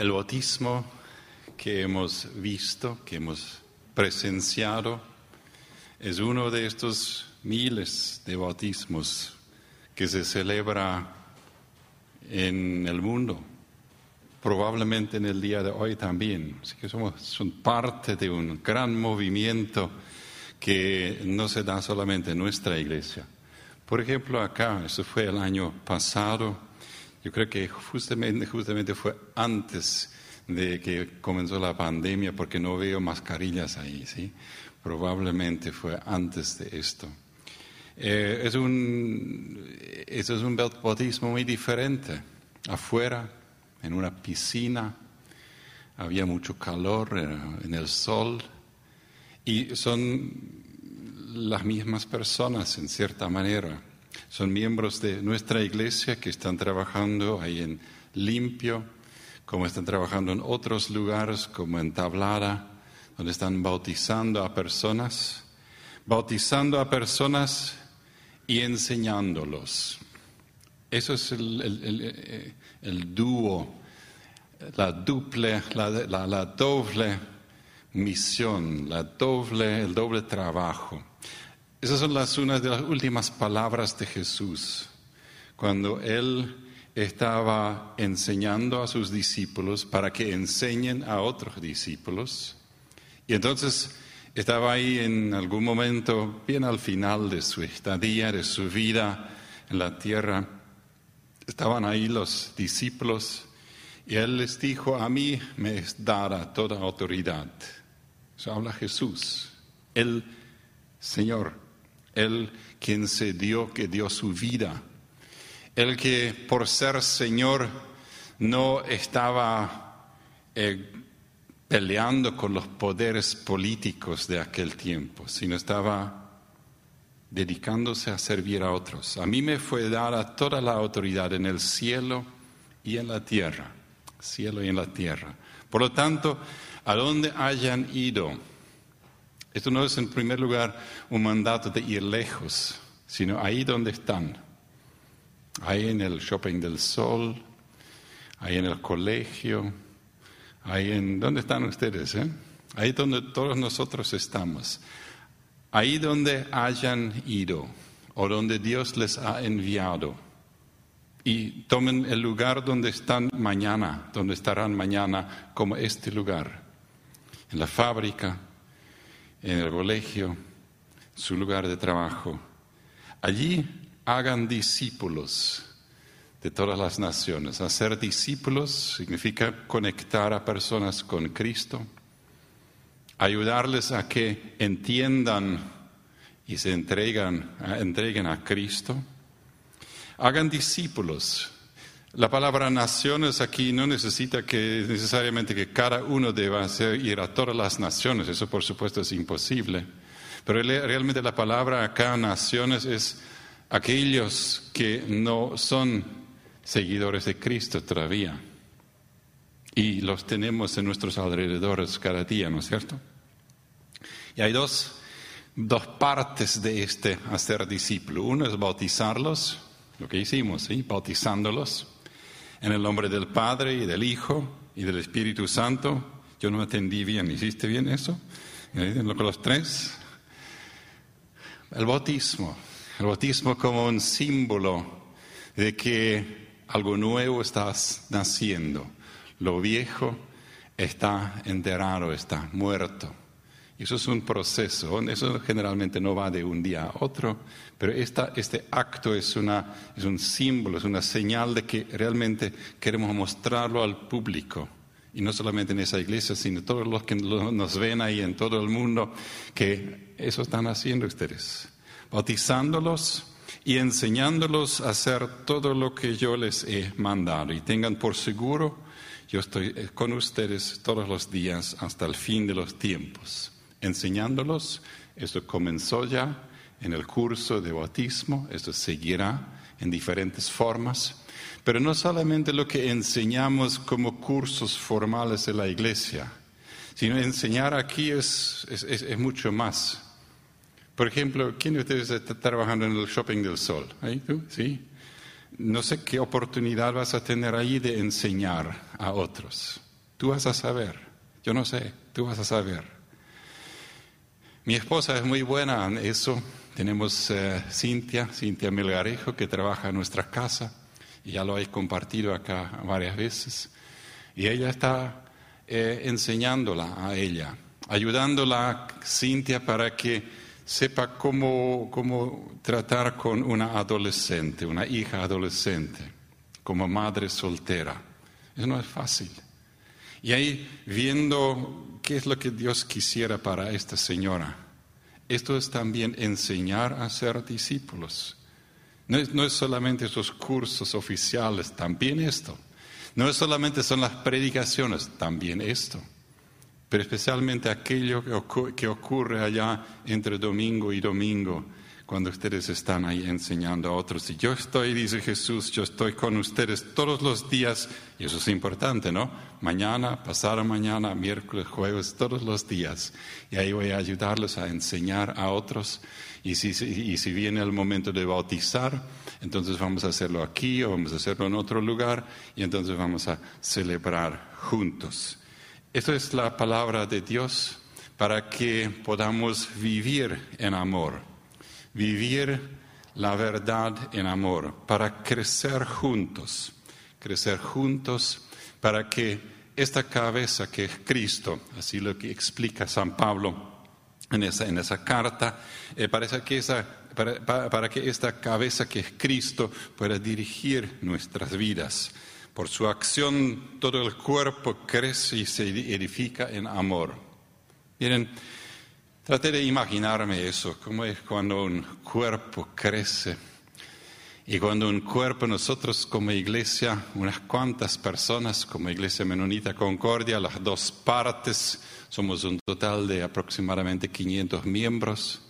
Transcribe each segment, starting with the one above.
El bautismo que hemos visto, que hemos presenciado, es uno de estos miles de bautismos que se celebra en el mundo, probablemente en el día de hoy también. Así que somos son parte de un gran movimiento que no se da solamente en nuestra iglesia. Por ejemplo, acá, eso fue el año pasado, yo creo que justamente, justamente fue antes de que comenzó la pandemia, porque no veo mascarillas ahí, ¿sí? Probablemente fue antes de esto. Eh, es un, eso es un bautismo muy diferente. Afuera, en una piscina, había mucho calor en el sol y son las mismas personas en cierta manera. Son miembros de nuestra iglesia que están trabajando ahí en limpio, como están trabajando en otros lugares como en Tablada, donde están bautizando a personas, bautizando a personas y enseñándolos. Eso es el, dúo, la duple, la, doble misión, la doble, el doble trabajo. Esas son las, unas de las últimas palabras de Jesús, cuando Él estaba enseñando a sus discípulos para que enseñen a otros discípulos. Y entonces estaba ahí en algún momento, bien al final de su estadía, de su vida en la tierra, estaban ahí los discípulos y Él les dijo, a mí me es dada toda autoridad. Eso habla Jesús, el Señor, el quien se dio, que dio su vida el que por ser Señor no estaba eh, peleando con los poderes políticos de aquel tiempo, sino estaba dedicándose a servir a otros. A mí me fue dada toda la autoridad en el cielo y en la tierra, cielo y en la tierra. Por lo tanto, a donde hayan ido, esto no es en primer lugar un mandato de ir lejos, sino ahí donde están ahí en el Shopping del Sol, ahí en el colegio, ahí en... ¿Dónde están ustedes? Eh? Ahí donde todos nosotros estamos. Ahí donde hayan ido o donde Dios les ha enviado. Y tomen el lugar donde están mañana, donde estarán mañana, como este lugar. En la fábrica, en el colegio, su lugar de trabajo. Allí hagan discípulos de todas las naciones. Hacer discípulos significa conectar a personas con Cristo, ayudarles a que entiendan y se entregan, entreguen a Cristo. Hagan discípulos. La palabra naciones aquí no necesita que necesariamente que cada uno deba ir a todas las naciones, eso por supuesto es imposible. Pero realmente la palabra acá naciones es aquellos que no son seguidores de Cristo todavía. Y los tenemos en nuestros alrededores cada día, ¿no es cierto? Y hay dos, dos partes de este hacer discípulo. Uno es bautizarlos, lo que hicimos, ¿sí? bautizándolos en el nombre del Padre y del Hijo y del Espíritu Santo. Yo no entendí bien, ¿hiciste bien eso? Con los tres. El bautismo, el bautismo como un símbolo de que algo nuevo está naciendo. Lo viejo está enterrado, está muerto. Eso es un proceso. Eso generalmente no va de un día a otro, pero este acto es, es un símbolo, es una señal de que realmente queremos mostrarlo al público. Y no solamente en esa iglesia, sino todos los que nos ven ahí en todo el mundo, que eso están haciendo ustedes bautizándolos y enseñándolos a hacer todo lo que yo les he mandado. Y tengan por seguro, yo estoy eh, con ustedes todos los días hasta el fin de los tiempos, enseñándolos. Esto comenzó ya en el curso de bautismo, esto seguirá en diferentes formas, pero no solamente lo que enseñamos como cursos formales de la iglesia, sino enseñar aquí es, es mucho más. Por ejemplo, ¿quién de ustedes está trabajando en el Shopping del Sol? ¿Ahí tú? ¿Sí? No sé qué oportunidad vas a tener ahí de enseñar a otros. Tú vas a saber. Yo no sé, tú vas a saber. Mi esposa es muy buena en eso. Tenemos eh, Cintia, Cintia Melgarejo, que trabaja en nuestra casa. Y ya lo he compartido acá varias veces. Y ella está eh, enseñándola a ella, ayudándola, Cintia, para que sepa cómo, cómo tratar con una adolescente, una hija adolescente, como madre soltera. Eso no es fácil. Y ahí viendo qué es lo que Dios quisiera para esta señora. Esto es también enseñar a ser discípulos. No es, no es solamente esos cursos oficiales, también esto. No es solamente son las predicaciones, también esto. Pero especialmente aquello que ocurre allá entre domingo y domingo cuando ustedes están ahí enseñando a otros. Y yo estoy, dice Jesús, yo estoy con ustedes todos los días, y eso es importante, ¿no? Mañana, pasado mañana, miércoles, jueves, todos los días. Y ahí voy a ayudarles a enseñar a otros. Y si, viene el momento de bautizar, entonces vamos a hacerlo aquí o vamos a hacerlo en otro lugar, y entonces vamos a celebrar juntos. Esto es la palabra de Dios para que podamos vivir en amor vivir la verdad en amor, para crecer juntos, crecer juntos para que esta cabeza que es Cristo, así lo que explica San Pablo en esa, en esa carta, eh, para, que esa, para que esta cabeza que es Cristo pueda dirigir nuestras vidas. Por su acción todo el cuerpo crece y se edifica en amor. Miren, Traté de imaginarme eso, cómo es cuando un cuerpo crece. Y cuando un cuerpo, nosotros como iglesia, unas cuantas personas como Iglesia Menonita Concordia, las dos partes, somos un total de aproximadamente 500 miembros.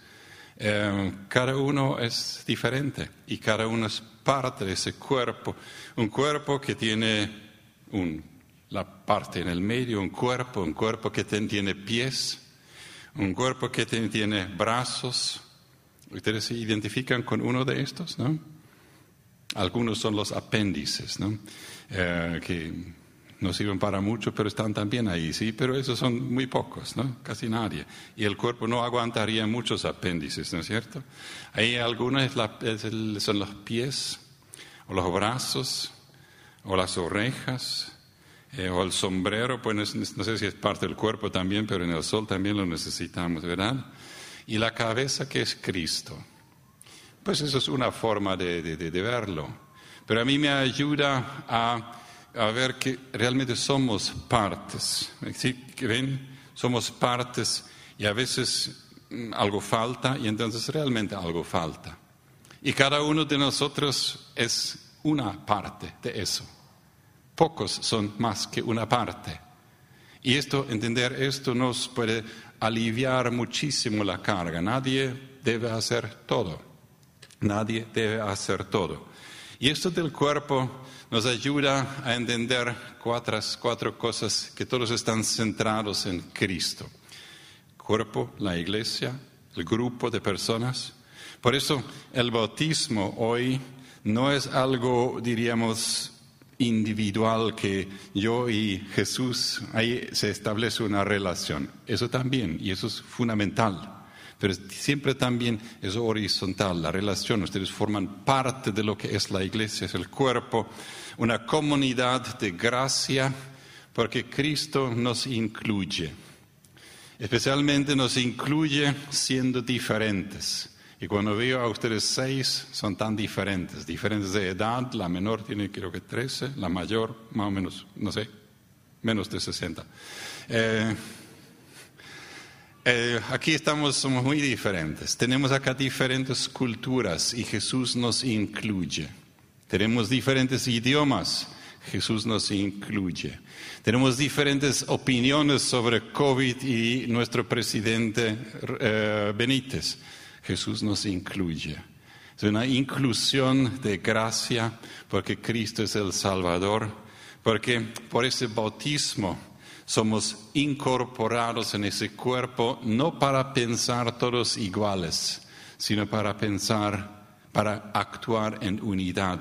Eh, cada uno es diferente y cada uno es parte de ese cuerpo. Un cuerpo que tiene la parte en el medio, un cuerpo, un cuerpo que tiene pies, un cuerpo que tiene brazos. Ustedes se identifican con uno de estos, ¿no? Algunos son los apéndices, ¿no? Eh, que no sirven para mucho, pero están también ahí, sí, pero esos son muy pocos, ¿no? Casi nadie. Y el cuerpo no aguantaría muchos apéndices, ¿no es cierto? Hay algunos son los pies, o los brazos, o las orejas, eh, o el sombrero, pues no sé si es parte del cuerpo también, pero en el sol también lo necesitamos, ¿verdad? Y la cabeza que es Cristo. Pues eso es una forma de, de, verlo. Pero a mí me ayuda a, a, ver que realmente somos partes. ¿Sí? ¿Que ven? Somos partes y a veces mm, algo falta y entonces realmente algo falta. Y cada uno de nosotros es una parte de eso. Pocos son más que una parte. Y esto, entender esto nos puede aliviar muchísimo la carga. Nadie debe hacer todo. Nadie debe hacer todo. Y esto del cuerpo nos ayuda a entender cuatro, cuatro cosas que todos están centrados en Cristo. Cuerpo, la iglesia, el grupo de personas. Por eso el bautismo hoy no es algo, diríamos, individual que yo y Jesús, ahí se establece una relación. Eso también, y eso es fundamental. Pero siempre también es horizontal, la relación. Ustedes forman parte de lo que es la iglesia, es el cuerpo, una comunidad de gracia, porque Cristo nos incluye. Especialmente nos incluye siendo diferentes. Y cuando veo a ustedes seis, son tan diferentes, diferentes de edad, la menor tiene creo que 13, la mayor más o menos, no sé, menos de 60. Eh, eh, aquí estamos, somos muy diferentes. Tenemos acá diferentes culturas y Jesús nos incluye. Tenemos diferentes idiomas, Jesús nos incluye. Tenemos diferentes opiniones sobre COVID y nuestro presidente eh, Benítez. Jesús nos incluye. Es una inclusión de gracia porque Cristo es el Salvador, porque por ese bautismo somos incorporados en ese cuerpo no para pensar todos iguales, sino para pensar, para actuar en unidad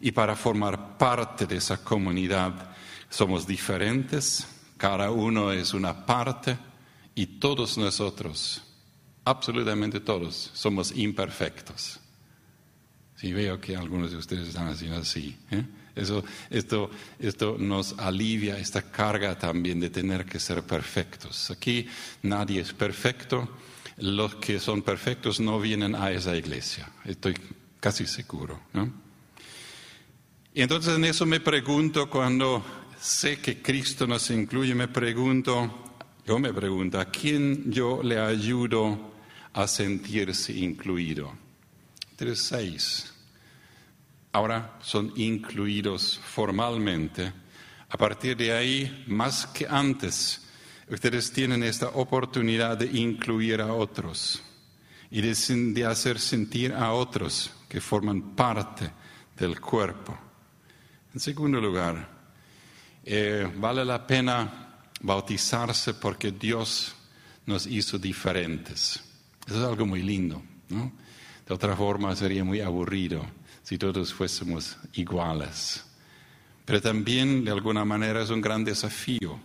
y para formar parte de esa comunidad. Somos diferentes, Cada uno es una parte y todos nosotros, absolutamente todos, somos imperfectos. Si veo que algunos de ustedes están haciendo así. ¿eh? Eso, esto, esto nos alivia esta carga también de tener que ser perfectos. Aquí nadie es perfecto. Los que son perfectos no vienen a esa iglesia. Estoy casi seguro. Y entonces en eso me pregunto cuando sé que Cristo nos incluye, me pregunto, yo me pregunto, ¿a quién yo le ayudo a sentirse incluido? Tres, seis ahora son incluidos formalmente. A partir de ahí, más que antes, ustedes tienen esta oportunidad de incluir a otros y de, hacer sentir a otros que forman parte del cuerpo. En segundo lugar, eh, vale la pena bautizarse porque Dios nos hizo diferentes. Eso es algo muy lindo, ¿no? De otra forma sería muy aburrido si todos fuésemos iguales. Pero también, de alguna manera, es un gran desafío.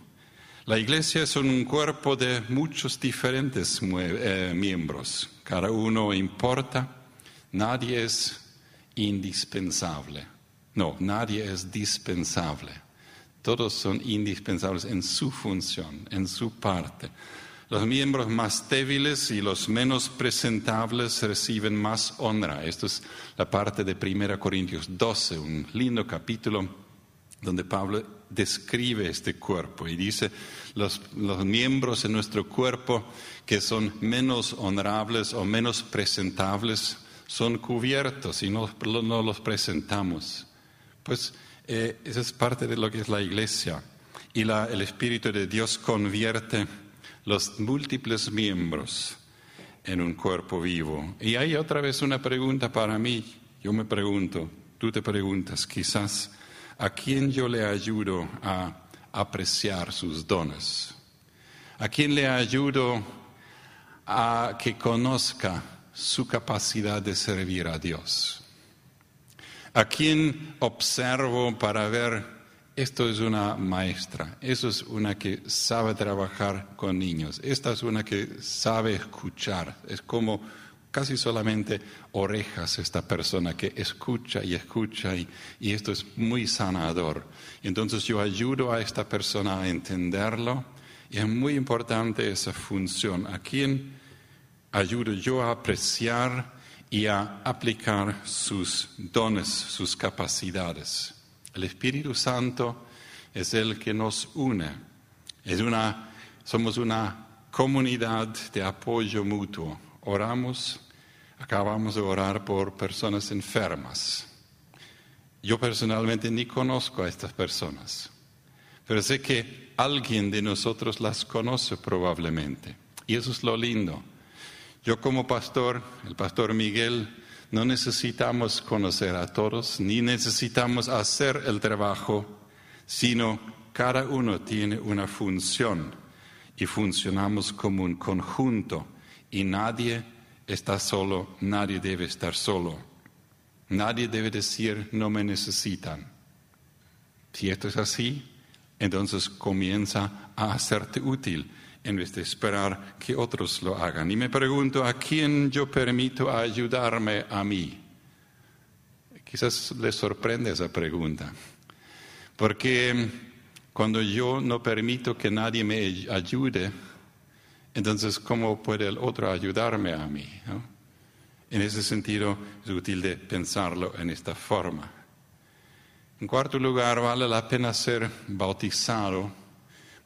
La iglesia es un cuerpo de muchos diferentes eh, miembros. Cada uno importa. Nadie es indispensable. No, nadie es dispensable. Todos son indispensables en su función, en su parte. Los miembros más débiles y los menos presentables reciben más honra. Esto es la parte de 1 Corintios 12, un lindo capítulo donde Pablo describe este cuerpo y dice, los, los miembros de nuestro cuerpo que son menos honorables o menos presentables son cubiertos y no, no los presentamos. Pues eh, esa es parte de lo que es la iglesia. Y la, el Espíritu de Dios convierte los múltiples miembros en un cuerpo vivo. Y hay otra vez una pregunta para mí. Yo me pregunto, tú te preguntas, quizás, ¿a quién yo le ayudo a apreciar sus dones? ¿A quién le ayudo a que conozca su capacidad de servir a Dios? ¿A quién observo para ver esto es una maestra, eso es una que sabe trabajar con niños, esta es una que sabe escuchar, es como casi solamente orejas esta persona que escucha y escucha y, y esto es muy sanador. Entonces yo ayudo a esta persona a entenderlo y es muy importante esa función. ¿A quién ayudo yo a apreciar y a aplicar sus dones, sus capacidades? El Espíritu Santo es el que nos une. Es una, somos una comunidad de apoyo mutuo. Oramos, acabamos de orar por personas enfermas. Yo personalmente ni conozco a estas personas, pero sé que alguien de nosotros las conoce probablemente. Y eso es lo lindo. Yo como pastor, el pastor Miguel, no necesitamos conocer a todos, ni necesitamos hacer el trabajo, sino cada uno tiene una función y funcionamos como un conjunto y nadie está solo, nadie debe estar solo. Nadie debe decir no me necesitan. Si esto es así, entonces comienza a hacerte útil en vez de esperar que otros lo hagan. Y me pregunto, ¿a quién yo permito ayudarme a mí? Quizás les sorprende esa pregunta, porque cuando yo no permito que nadie me ayude, entonces ¿cómo puede el otro ayudarme a mí? En ese sentido es útil de pensarlo en esta forma. En cuarto lugar, vale la pena ser bautizado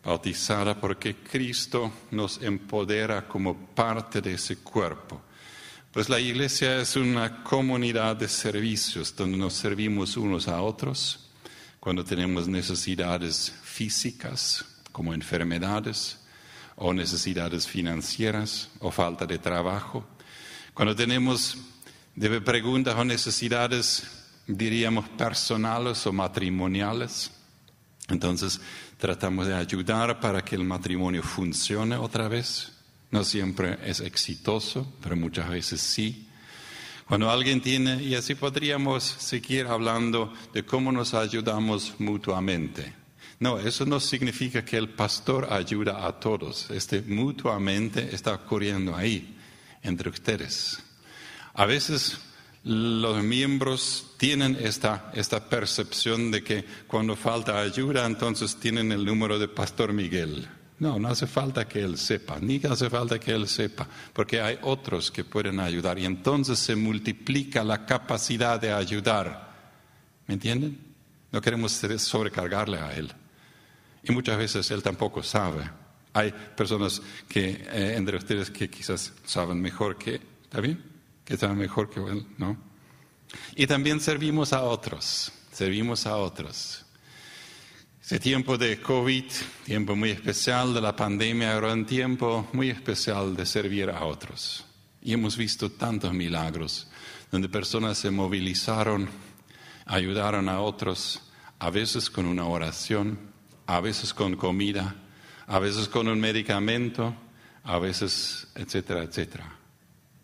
bautizada porque Cristo nos empodera como parte de ese cuerpo. Pues la iglesia es una comunidad de servicios donde nos servimos unos a otros cuando tenemos necesidades físicas como enfermedades o necesidades financieras o falta de trabajo. Cuando tenemos preguntas o necesidades, diríamos, personales o matrimoniales. Entonces, tratamos de ayudar para que el matrimonio funcione otra vez. No siempre es exitoso, pero muchas veces sí. Cuando alguien tiene, y así podríamos seguir hablando de cómo nos ayudamos mutuamente. No, eso no significa que el pastor ayuda a todos. Este mutuamente está ocurriendo ahí, entre ustedes. A veces los miembros tienen esta, esta percepción de que cuando falta ayuda, entonces tienen el número de Pastor Miguel. No, no hace falta que él sepa, ni hace falta que él sepa, porque hay otros que pueden ayudar y entonces se multiplica la capacidad de ayudar. ¿Me entienden? No queremos sobrecargarle a él. Y muchas veces él tampoco sabe. Hay personas que eh, entre ustedes que quizás saben mejor que, ¿está bien? Saben mejor que él, ¿no? Y también servimos a otros, servimos a otros. Ese tiempo de COVID, tiempo muy especial de la pandemia, era un tiempo muy especial de servir a otros. Y hemos visto tantos milagros donde personas se movilizaron, ayudaron a otros, a veces con una oración, a veces con comida, a veces con un medicamento, a veces, etcétera, etcétera.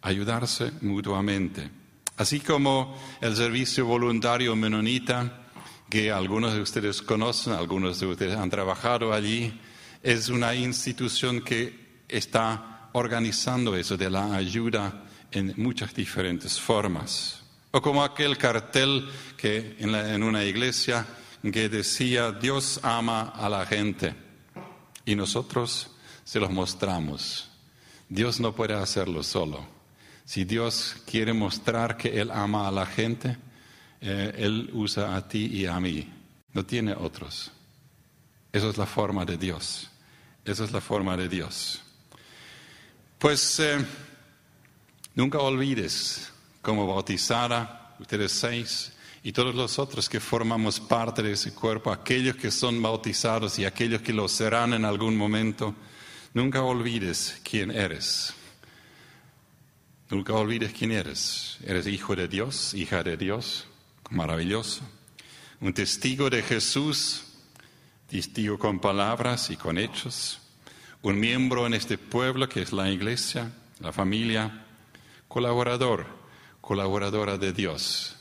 Ayudarse mutuamente. Así como el servicio voluntario menonita, que algunos de ustedes conocen, algunos de ustedes han trabajado allí, es una institución que está organizando eso de la ayuda en muchas diferentes formas. O como aquel cartel que en, en una iglesia que decía, Dios ama a la gente y nosotros se los mostramos. Dios no puede hacerlo solo. Si Dios quiere mostrar que Él ama a la gente, eh, Él usa a ti y a mí, no tiene otros. Esa es la forma de Dios. Esa es la forma de Dios. Pues eh, nunca olvides como bautizada, ustedes seis, y todos los otros que formamos parte de ese cuerpo, aquellos que son bautizados y aquellos que lo serán en algún momento, nunca olvides quién eres. Nunca olvides quién eres. Eres hijo de Dios, hija de Dios maravilloso. Un testigo de Jesús, testigo con palabras y con hechos. Un miembro en este pueblo que es la iglesia, la familia. Colaborador, colaboradora de Dios.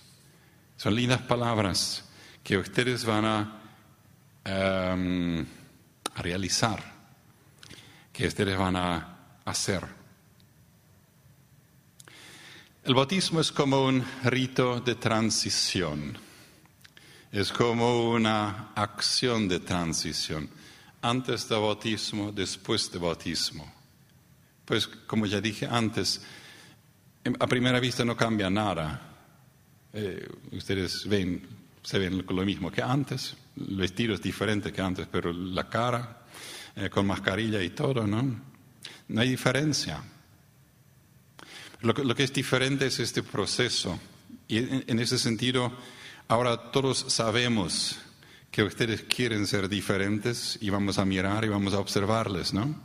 Son lindas palabras que ustedes van a, em, a realizar, que ustedes van a hacer. El bautismo es como un rito de transición, es como una acción de transición, antes del bautismo, después del bautismo. Pues como ya dije antes, a primera vista no cambia nada. Eh, ustedes ven, se ven lo mismo que antes, el vestido es diferente que antes, pero la cara, eh, con mascarilla y todo, ¿no? No hay diferencia. Lo que, es diferente es este proceso. Y en, ese sentido, ahora todos sabemos que ustedes quieren ser diferentes y vamos a mirar y vamos a observarles, ¿no?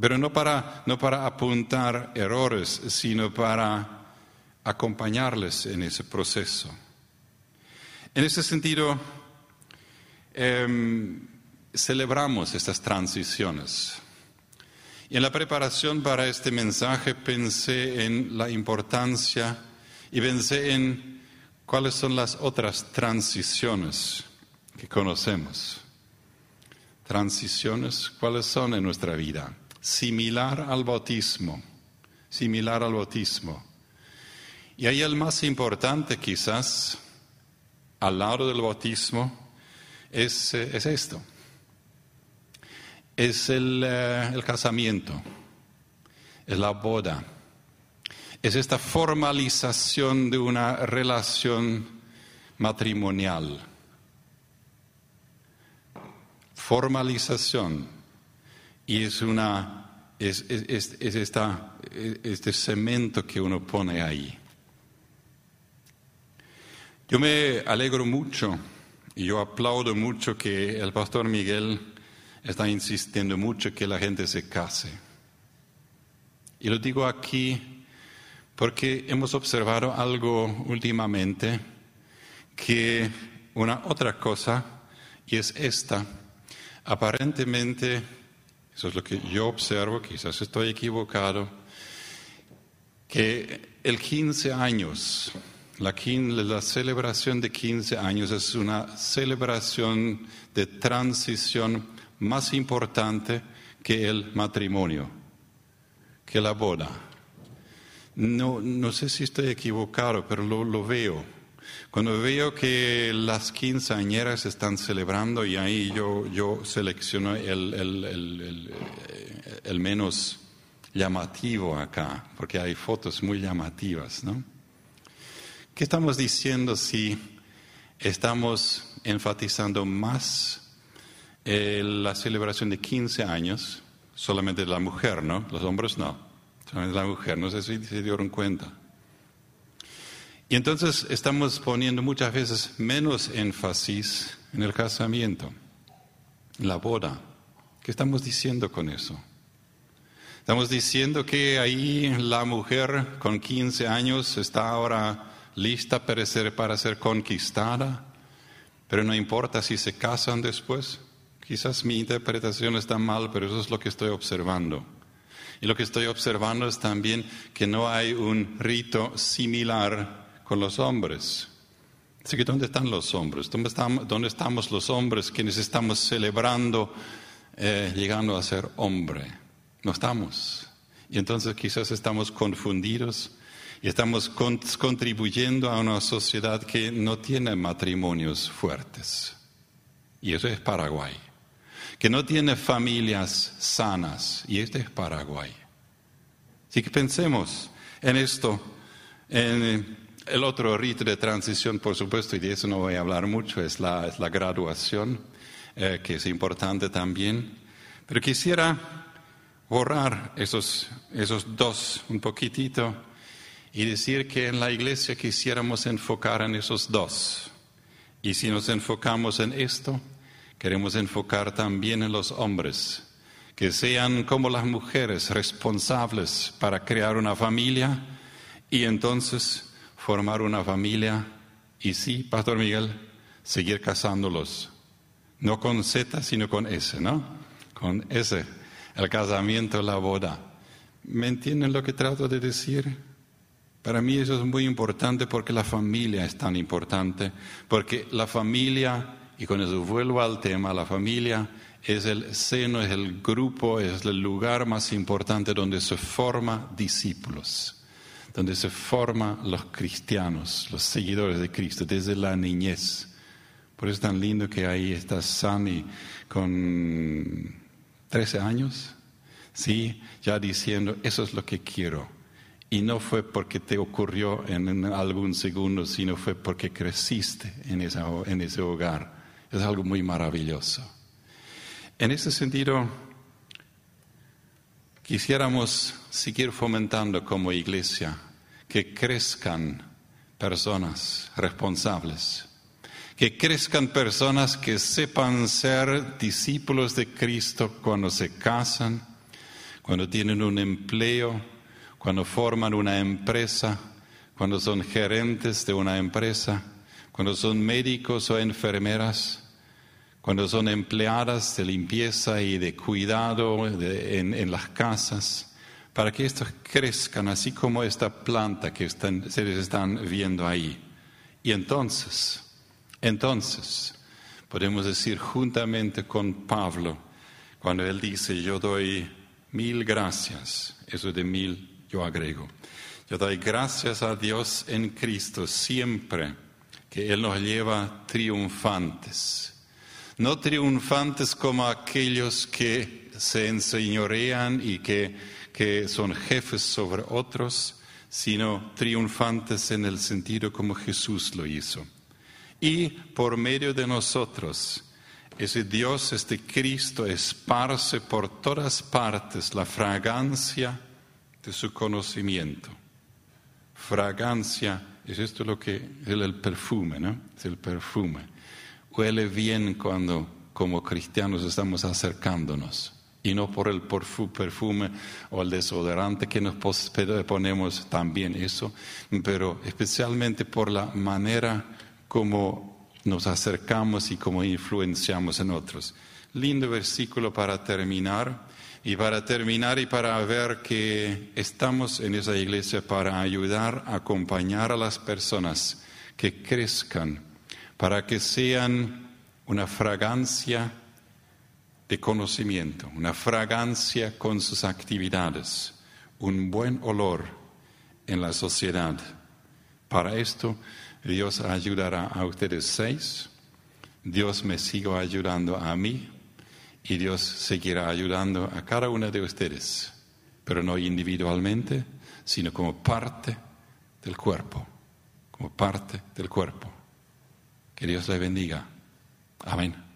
Pero no para, no para apuntar errores, sino para acompañarles en ese proceso. En ese sentido, em, celebramos estas transiciones. Y en la preparación para este mensaje pensé en la importancia y pensé en cuáles son las otras transiciones que conocemos. Transiciones, ¿cuáles son en nuestra vida? Similar al bautismo, similar al bautismo. Y ahí el más importante quizás, al lado del bautismo, es, eh, es esto es eh, el, casamiento, es la boda, es esta formalización de una relación matrimonial. Formalización. Y es una es, es, es, esta, este cemento que uno pone ahí. Yo me alegro mucho y yo aplaudo mucho que el pastor Miguel está insistiendo mucho que la gente se case. Y lo digo aquí porque hemos observado algo últimamente, que una otra cosa, y es esta, aparentemente, eso es lo que yo observo, quizás estoy equivocado, que el 15 años La, la, celebración de 15 años es una celebración de transición más importante que el matrimonio, que la boda. No, no sé si estoy equivocado, pero lo, lo veo. Cuando veo que las quinceañeras están celebrando y ahí yo, yo selecciono el, el, el, el, menos llamativo acá, porque hay fotos muy llamativas, ¿no? ¿Qué estamos diciendo si estamos enfatizando más eh, la celebración de 15 años, solamente la mujer, ¿no? Los hombres no, solamente la mujer, no sé si se dieron cuenta. Y entonces estamos poniendo muchas veces menos énfasis en el casamiento, en la boda. ¿Qué estamos diciendo con eso? Estamos diciendo que ahí la mujer con 15 años está ahora lista para ser, para ser conquistada, pero no importa si se casan después. Quizás mi interpretación está mal, pero eso es lo que estoy observando. Y lo que estoy observando es también que no hay un rito similar con los hombres. Así que ¿dónde están los hombres? ¿Dónde estamos, los hombres quienes estamos celebrando eh, llegando a ser hombre? No estamos. Y entonces quizás estamos confundidos y estamos contribuyendo a una sociedad que no tiene matrimonios fuertes. Y eso es Paraguay. Que no tiene familias sanas. Y este es Paraguay. Así que pensemos en esto. En, el otro rito de transición, por supuesto, y de eso no voy a hablar mucho, es la, graduación, eh, que es importante también. Pero quisiera borrar esos, esos dos un poquitito y decir que en la iglesia quisiéramos enfocar en esos dos. Y si nos enfocamos en esto, queremos enfocar también en los hombres, que sean como las mujeres responsables para crear una familia y entonces formar una familia y sí, Pastor Miguel, seguir casándolos. No con Z, sino con S, ¿no? Con S, el casamiento, la boda. ¿Me entienden lo que trato de decir? Para mí eso es muy importante porque la familia es tan importante, porque la familia, y con eso vuelvo al tema, la familia es el seno, es el grupo, es el lugar más importante donde se forman discípulos donde se forman los cristianos, los seguidores de Cristo, desde la niñez. Por eso es tan lindo que ahí está Sani con 13 años, sí, ya diciendo, eso es lo que quiero. Y no fue porque te ocurrió en algún segundo, sino fue porque creciste en, en ese hogar. Es algo muy maravilloso. En ese sentido, Quisiéramos seguir fomentando como iglesia que crezcan personas responsables, que crezcan personas que sepan ser discípulos de Cristo cuando se casan, cuando tienen un empleo, cuando forman una empresa, cuando son gerentes de una empresa, cuando son médicos o enfermeras, cuando son empleadas de limpieza y de cuidado en, las casas, para que estos crezcan así como esta planta que se les están viendo ahí. Y entonces, entonces, podemos decir juntamente con Pablo, cuando él dice, yo doy mil gracias, eso de mil yo agrego, yo doy gracias a Dios en Cristo siempre que Él nos lleva triunfantes no triunfantes como aquellos que se enseñorean y que, que son jefes sobre otros, sino triunfantes en el sentido como Jesús lo hizo. Y por medio de nosotros, ese Dios, este Cristo, esparce por todas partes la fragancia de su conocimiento. Fragancia, es esto lo que es el perfume, ¿no? Es el perfume huele bien cuando como cristianos estamos acercándonos y no por el perfume o el desodorante que nos ponemos también eso, pero especialmente por la manera como nos acercamos y como influenciamos en otros. Lindo versículo para terminar. Y para terminar y para ver que estamos en esa iglesia para ayudar, acompañar a las personas que crezcan, para que sean una fragancia de conocimiento, una fragancia con sus actividades, un buen olor en la sociedad. Para esto, Dios ayudará a ustedes seis, Dios me sigue ayudando a mí y Dios seguirá ayudando a cada uno de ustedes, pero no individualmente, sino como parte del cuerpo, como parte del cuerpo. Que Dios le bendiga. Amén.